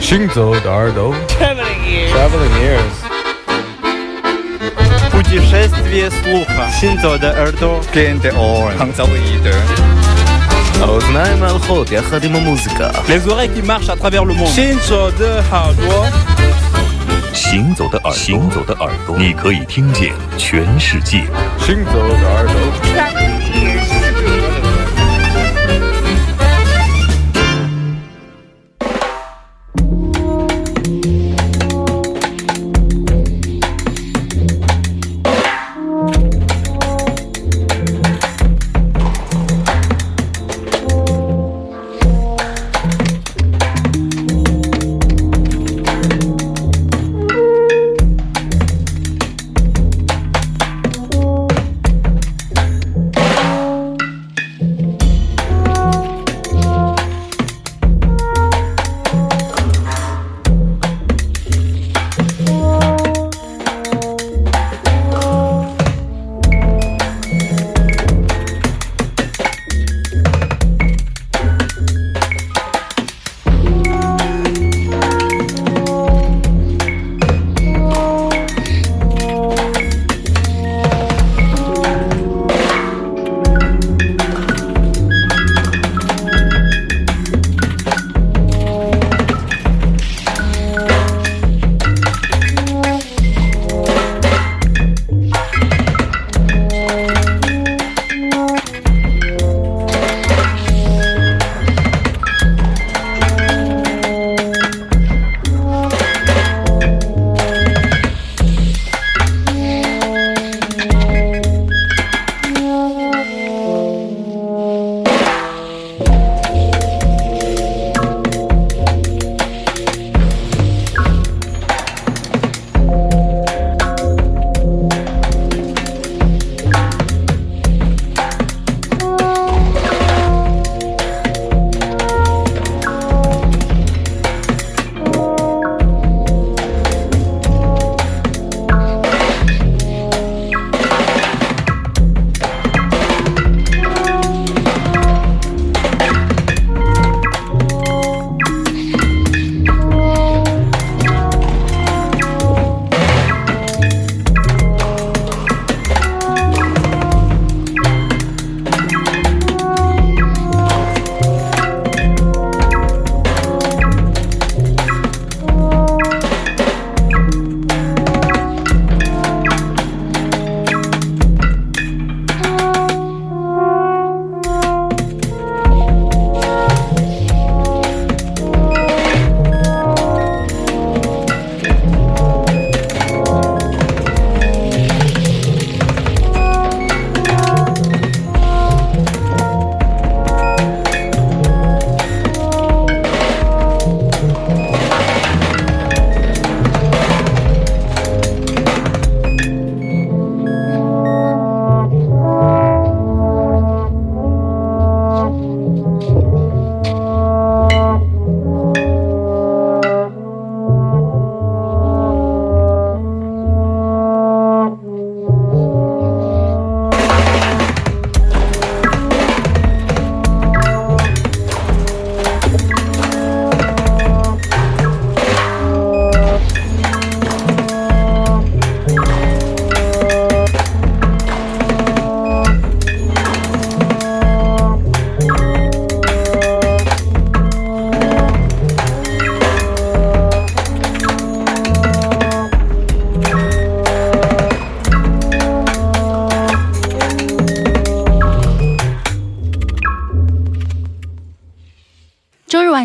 行走的耳朵，Traveling ears。Traveling ears。Путешествие слуха. Синзо де Эрдо. Gente on. Хангзалоиде. האוזניים ההולכות יחד עם המוזיקה. Les oreilles qui marchent à travers le monde. Shinzo de 耳朵。行走的耳朵，行走的耳朵，你可以听见全世界。行走的耳朵。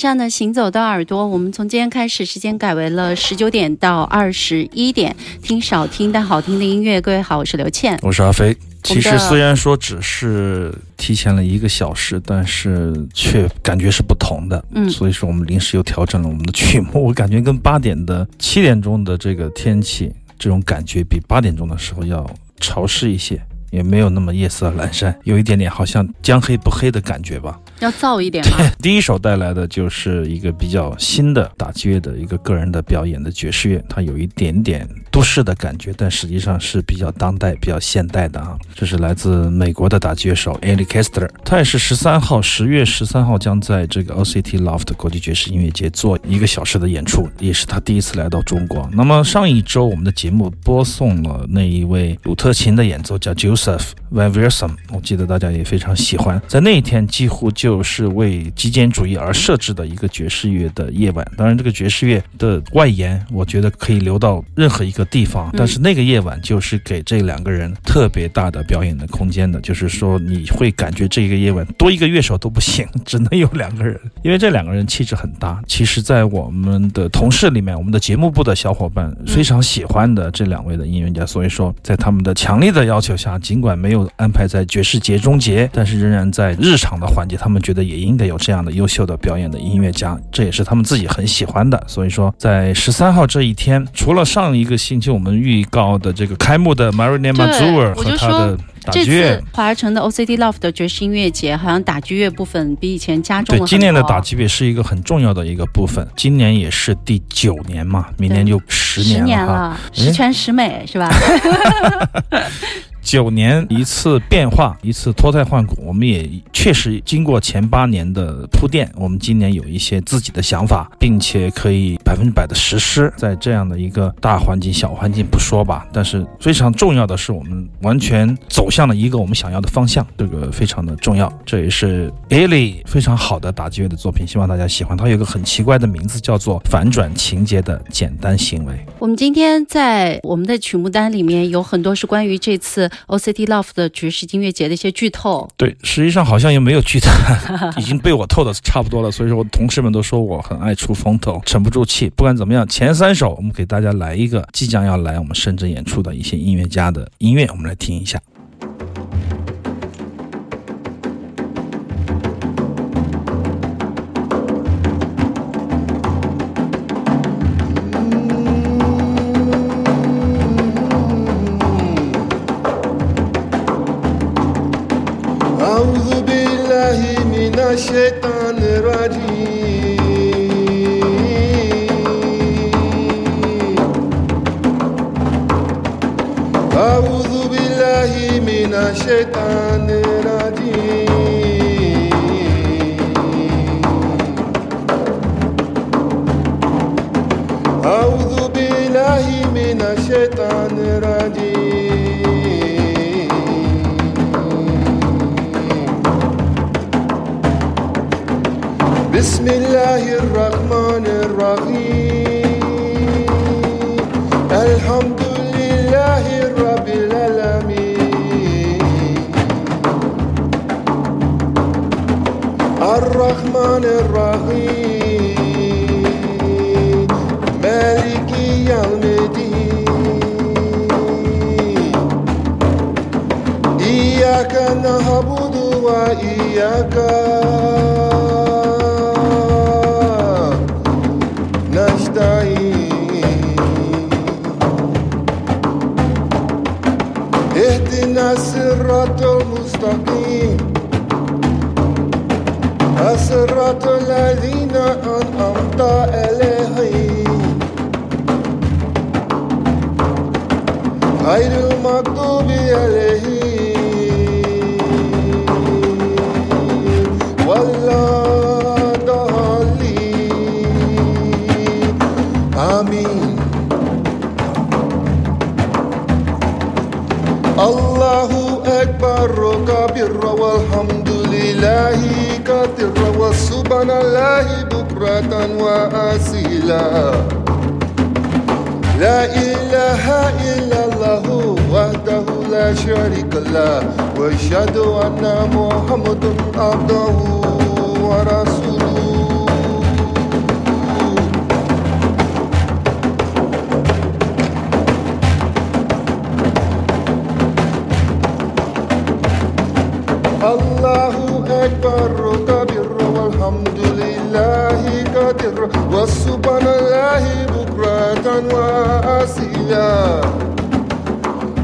上的行走的耳朵，我们从今天开始，时间改为了十九点到二十一点，听少听但好听的音乐。各位好，我是刘倩，我是阿飞。其实虽然说只是提前了一个小时，但是却感觉是不同的。嗯，所以说我们临时又调整了我们的曲目。我感觉跟八点的、七点钟的这个天气这种感觉，比八点钟的时候要潮湿一些。也没有那么夜色阑珊，有一点点好像将黑不黑的感觉吧。要燥一点吗？第一首带来的就是一个比较新的打击乐的一个个人的表演的爵士乐，它有一点点都市的感觉，但实际上是比较当代、比较现代的啊。这是来自美国的打击乐手 e l i Kester，他也是十三号，十月十三号将在这个 OCT Loft 国际爵士音乐节做一个小时的演出，也是他第一次来到中国。那么上一周我们的节目播送了那一位鲁特琴的演奏，叫 Joseph Van v e r s o m 我记得大家也非常喜欢。在那一天几乎就。就是为极简主义而设置的一个爵士乐的夜晚。当然，这个爵士乐的外延，我觉得可以留到任何一个地方。但是那个夜晚就是给这两个人特别大的表演的空间的。就是说，你会感觉这个夜晚多一个乐手都不行，只能有两个人，因为这两个人气质很搭。其实，在我们的同事里面，我们的节目部的小伙伴非常喜欢的这两位的音乐家。所以说，在他们的强烈的要求下，尽管没有安排在爵士节中节，但是仍然在日常的环节，他们。觉得也应该有这样的优秀的表演的音乐家，这也是他们自己很喜欢的。所以说，在十三号这一天，除了上一个星期我们预告的这个开幕的 Marina Mazur 和他的打击乐，华儿城的 OCD Love 的爵士音乐节，好像打击乐部分比以前加重了。对，今年的打击乐是一个很重要的一个部分。今年也是第九年嘛，明年就十年了，十全十美是吧？九年一次变化，一次脱胎换骨。我们也确实经过前八年的铺垫，我们今年有一些自己的想法，并且可以百分之百的实施。在这样的一个大环境、小环境不说吧，但是非常重要的是，我们完全走向了一个我们想要的方向，这个非常的重要。这也是 Ali 非常好的打击乐的作品，希望大家喜欢。它有一个很奇怪的名字，叫做反转情节的简单行为。我们今天在我们的曲目单里面有很多是关于这次。OCT Love 的爵士音乐节的一些剧透，对，实际上好像也没有剧透，已经被我透的差不多了。所以说，我同事们都说我很爱出风头，沉不住气。不管怎么样，前三首我们给大家来一个即将要来我们深圳演出的一些音乐家的音乐，我们来听一下。من الشيطان أعوذ بالله من الشيطان بسم الله الرحمن الرحيم. الرحمن الرحيم مالك يوم الدين إياك نعبد وإياك الصراط المستقيم الصراط الذين أنعمت عليهم. غير المغضوب عليهم ولا ضالين. آمين. الله أكبر كبير والحمد لله كثير وسبحان الله بكرة وأصيلا. لا إله إلا الله وحده لا شريك له. وأشهد أن محمد عبده ورسوله. الله أكبر. كبير والحمد لله كثير وسبحان الله بكرة وأصيلا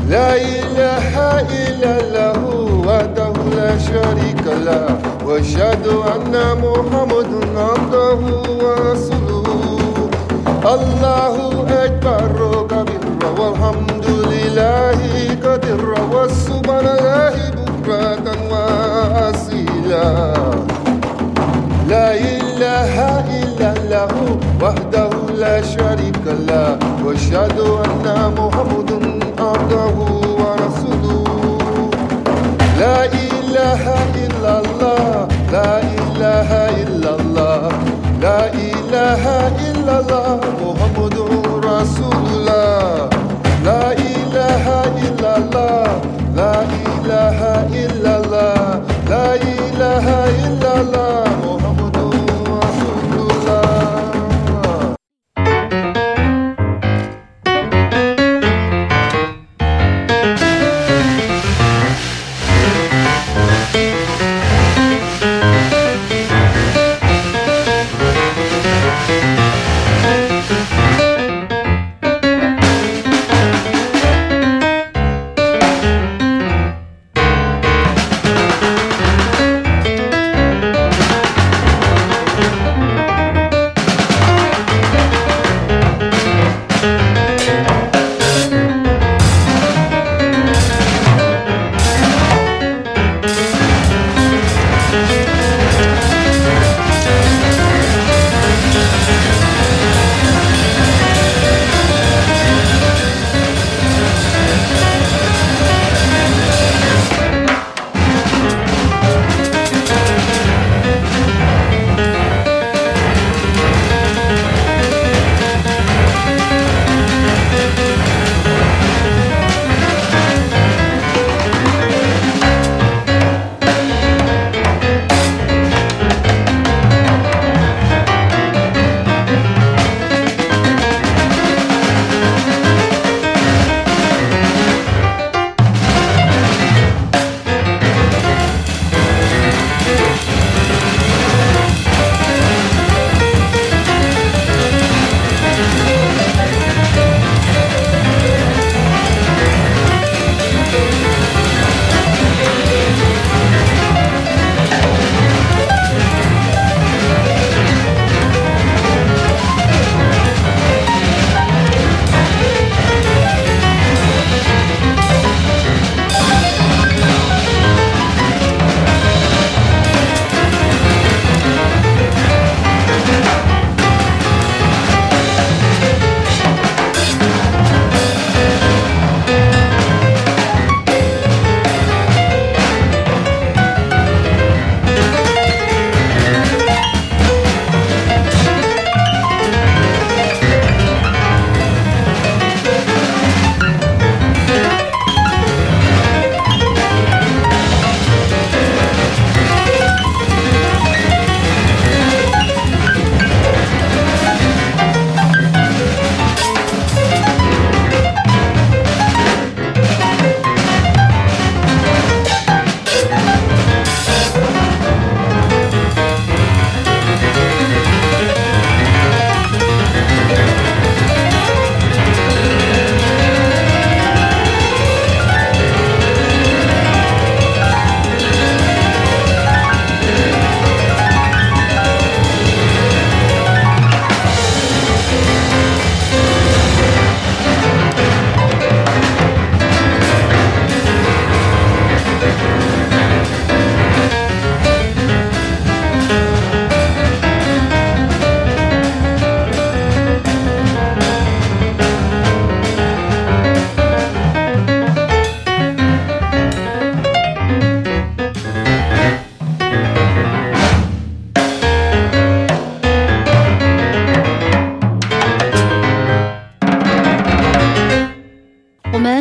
لا إله إلا الله وحده لا شريك له وأشهد أن محمد عبده ورسوله الله أكبر كبيرا والحمد لله كثيرا والسبحان الله بكرة وأصيلا لا إله إلا الله وحده لا شريك له وأشهد أن محمد عبده ورسوله. لا إله إلا الله لا إله إلا الله لا إله إلا الله محمد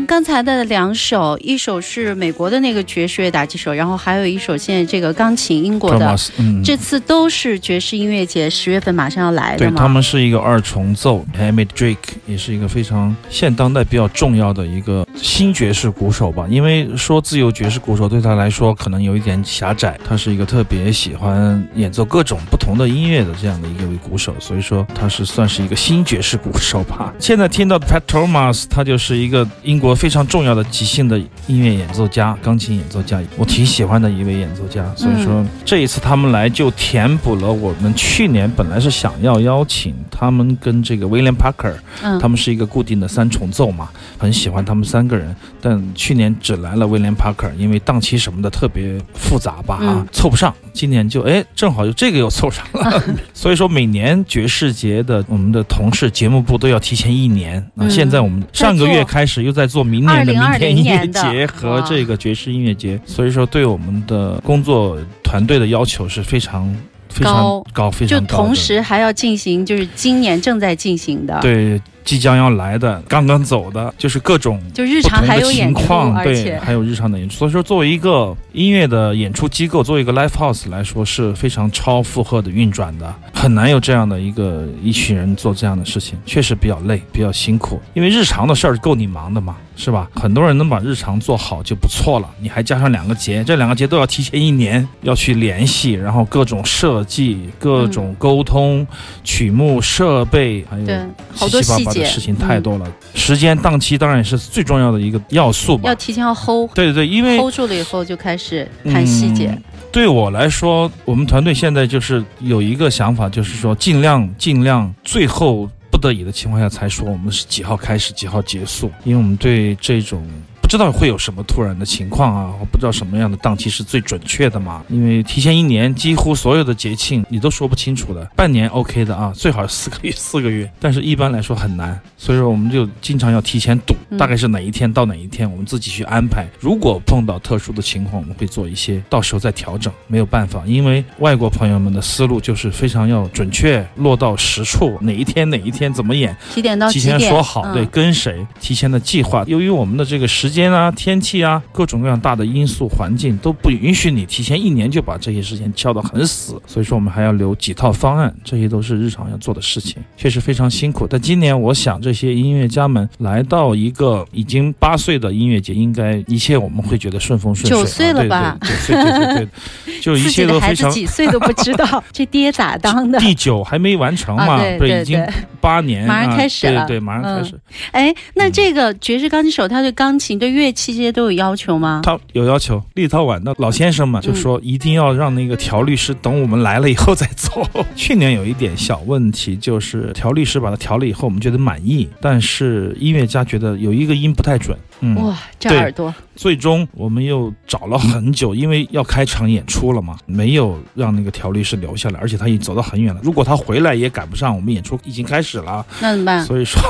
刚才的两首，一首是美国的那个爵士乐打击手，然后还有一首现在这个钢琴英国的这次都是爵士音乐节，十月份马上要来的嘛。对他们是一个二重奏，Hamid Drake 也是一个非常现当代比较重要的一个新爵士鼓手吧。因为说自由爵士鼓手对他来说可能有一点狭窄，他是一个特别喜欢演奏各种不同的音乐的这样的一个位鼓手，所以说他是算是一个新爵士鼓手吧。现在听到的 Pat Thomas，他就是一个英英国非常重要的即兴的音乐演奏家，钢琴演奏家，我挺喜欢的一位演奏家。所以说这一次他们来就填补了我们去年本来是想要邀请他们跟这个威廉帕克，嗯，他们是一个固定的三重奏嘛，很喜欢他们三个人，但去年只来了威廉帕克，因为档期什么的特别复杂吧，啊嗯，凑不上。今年就哎，正好就这个又凑上了，所以说每年爵士节的我们的同事节目部都要提前一年。啊。嗯。现在我们上个月开始又在做明年的明天音乐节和这个爵士音乐节，所以说对我们的工作团队的要求是非常非常高。高，非就常高的。同时还要进行，就是今年正在进行的，，对即将要来的、刚刚走的，就是各种就日常还有情况，对，还有日常的演出。所以说，作为一个音乐的演出机构，作为一个 live house 来说，是非常超负荷的运转的，很难有这样的一个一群人做这样的事情，确实比较累，比较辛苦。因为日常的事儿够你忙的嘛，是吧？很多人能把日常做好就不错了，你还加上两个节，这两个节都要提前一年要去联系，然后各种设计、各种沟通、曲目、设备，还有对好多七七细节八八的事情太多了。时间档期当然也是最重要的一个要素吧要。提前要 hold 对对对，因为 hold 住了以后就开始谈细节嗯，对我来说，我们团队现在就是有一个想法，就是说尽量尽量最后不得已的情况下才说我们是几号开始几号结束，因为我们对这种。不知道会有什么突然的情况啊，我不知道什么样的档期是最准确的嘛？因为提前一年，几乎所有的节庆你都说不清楚的。半年 OK 的啊，最好四个月 四个月，但是一般来说很难，所以说我们就经常要提前赌，嗯大概是哪一天到哪一天，我们自己去安排。如果碰到特殊的情况，我们会做一些，到时候再调整，没有办法，因为外国朋友们的思路就是非常要准确，落到实处，哪一天哪一天怎么演，几点到提几点前说好，嗯对，跟谁提前的计划。由于我们的这个时间啊、天气啊、各种各样大的因素、环境都不允许你提前一年就把这些事情敲得很死，所以说我们还要留几套方案，这些都是日常要做的事情，确实非常辛苦。但今年我想，这些音乐家们来到一个已经八岁的音乐节，应该一切我们会觉得顺风顺水啊。九岁了对吧对九岁，对对对，就一切都非常。几岁都不知道，这爹咋当的？第九还没完成嘛，啊对不是已经对对八年，马上啊开始了对对，马上开嗯始。哎，那这个爵士钢琴手他对钢琴、对乐器这些都有要求吗？他有要求，立陶宛的老先生嘛就说一定要让那个调律师等我们来了以后再走。去年有一点小问题，就是调律师把它调了以后，我们觉得满意，但是音乐家觉得有一个音不太准。嗯，哇，这耳朵，最终我们又找了很久，因为要开场演出了嘛，没有让那个调律师留下来，而且他已经走到很远了。如果他回来也赶不上，我们演出已经开始了。那怎么办？所以说，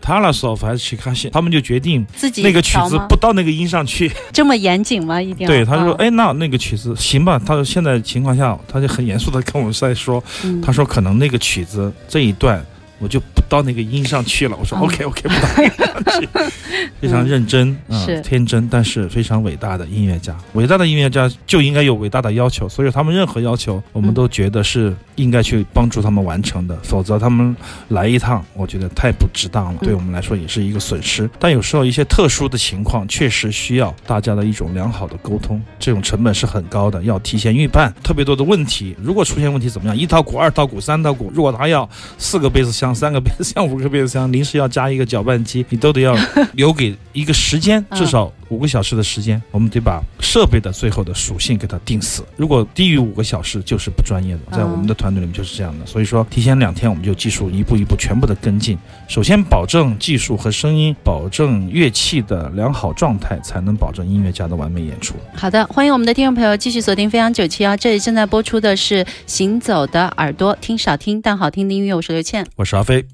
塔拉索夫还是去看戏，他们就决定自己那个曲子不到那个音上去。这么严谨吗？一定要对，他说，啊哎，那那个曲子行吧？他说现在情况下，他就很严肃的跟我们在说，嗯他说可能那个曲子这一段我就不到那个音上去了。我说哦 OK OK，不到那个上去，非常认真，嗯，是天真，但是非常伟大的音乐家。伟大的音乐家就应该有伟大的要求，所以他们任何要求，我们嗯都觉得是应该去帮助他们完成的，否则他们来一趟，我觉得太不值当了，嗯对我们来说也是一个损失。但有时候一些特殊的情况，确实需要大家的一种良好的沟通，这种成本是很高的，要提前预判特别多的问题。如果出现问题怎么样？一套鼓、二套鼓、三套鼓，如果他要四个贝斯箱、三个贝斯箱、五个变速箱，临时要加一个搅拌机，你都得要留给一个时间，嗯。至少五个小时的时间，我们得把设备的最后的属性给它定死。如果低于五个小时，就是不专业的。在嗯我们的团队里面就是这样的，所以说提前两天我们就技术一步一步全部的跟进。首先保证技术和声音，保证乐器的良好状态，才能保证音乐家的完美演出。好的，欢迎我们的听众朋友继续锁定飞扬九七幺，这里正在播出的是《行走的耳朵》，听少听但好听的音乐，我是刘倩。我是阿飞。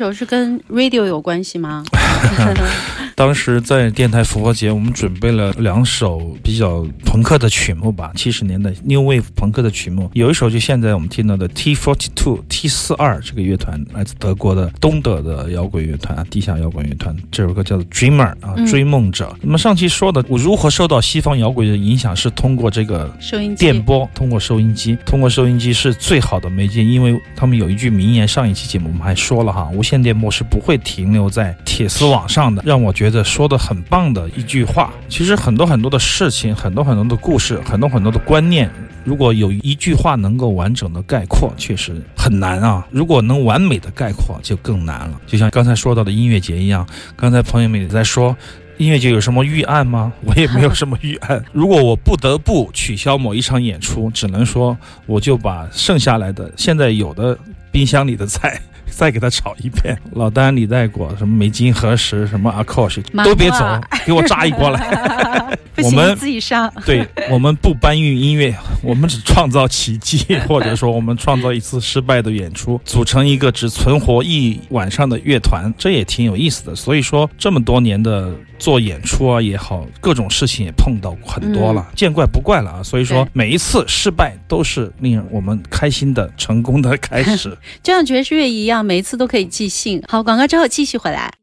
首是跟 radio 有关系吗？当时在电台复活节，我们准备了两首比较朋克的曲目吧，七十年代 New Wave 朋克的曲目，有一首就现在我们听到的 T Forty Two T 四二这个乐团，来自德国的东德的摇滚乐团，地下摇滚乐团，这首歌叫做 Dreamer 啊，嗯。追梦者。那么上期说的，我如何受到西方摇滚的影响，是通过这个收音机。电波，通过收音机，通过收音机是最好的媒介，因为他们有一句名言，上一期节目我们还说了哈，无线电波是不会停留在铁丝网上的，让我觉得说的很棒的一句话。其实很多很多的事情，很多很多的故事，很多很多的观念。如果有一句话能够完整的概括，确实很难啊。如果能完美的概括，就更难了。就像刚才说到的音乐节一样，刚才朋友们也在说，音乐节有什么预案吗？我也没有什么预案。如果我不得不取消某一场演出，只能说我就把剩下来的现在有的冰箱里的菜。再给他炒一遍，老丹、李代果、什么美金何时、什么阿 s 麻都别走，给我炸一锅来。我们自己上。对我们不搬运音乐，我们只创造奇迹，或者说我们创造一次失败的演出，组成一个只存活一晚上的乐团，这也挺有意思的。所以说，这么多年的做演出啊也好，各种事情也碰到很多了，见怪不怪了啊。所以说，每一次失败都是令我们开心的成功的开始。就像爵士乐一样，每一次都可以即兴。好，广告之后继续回来。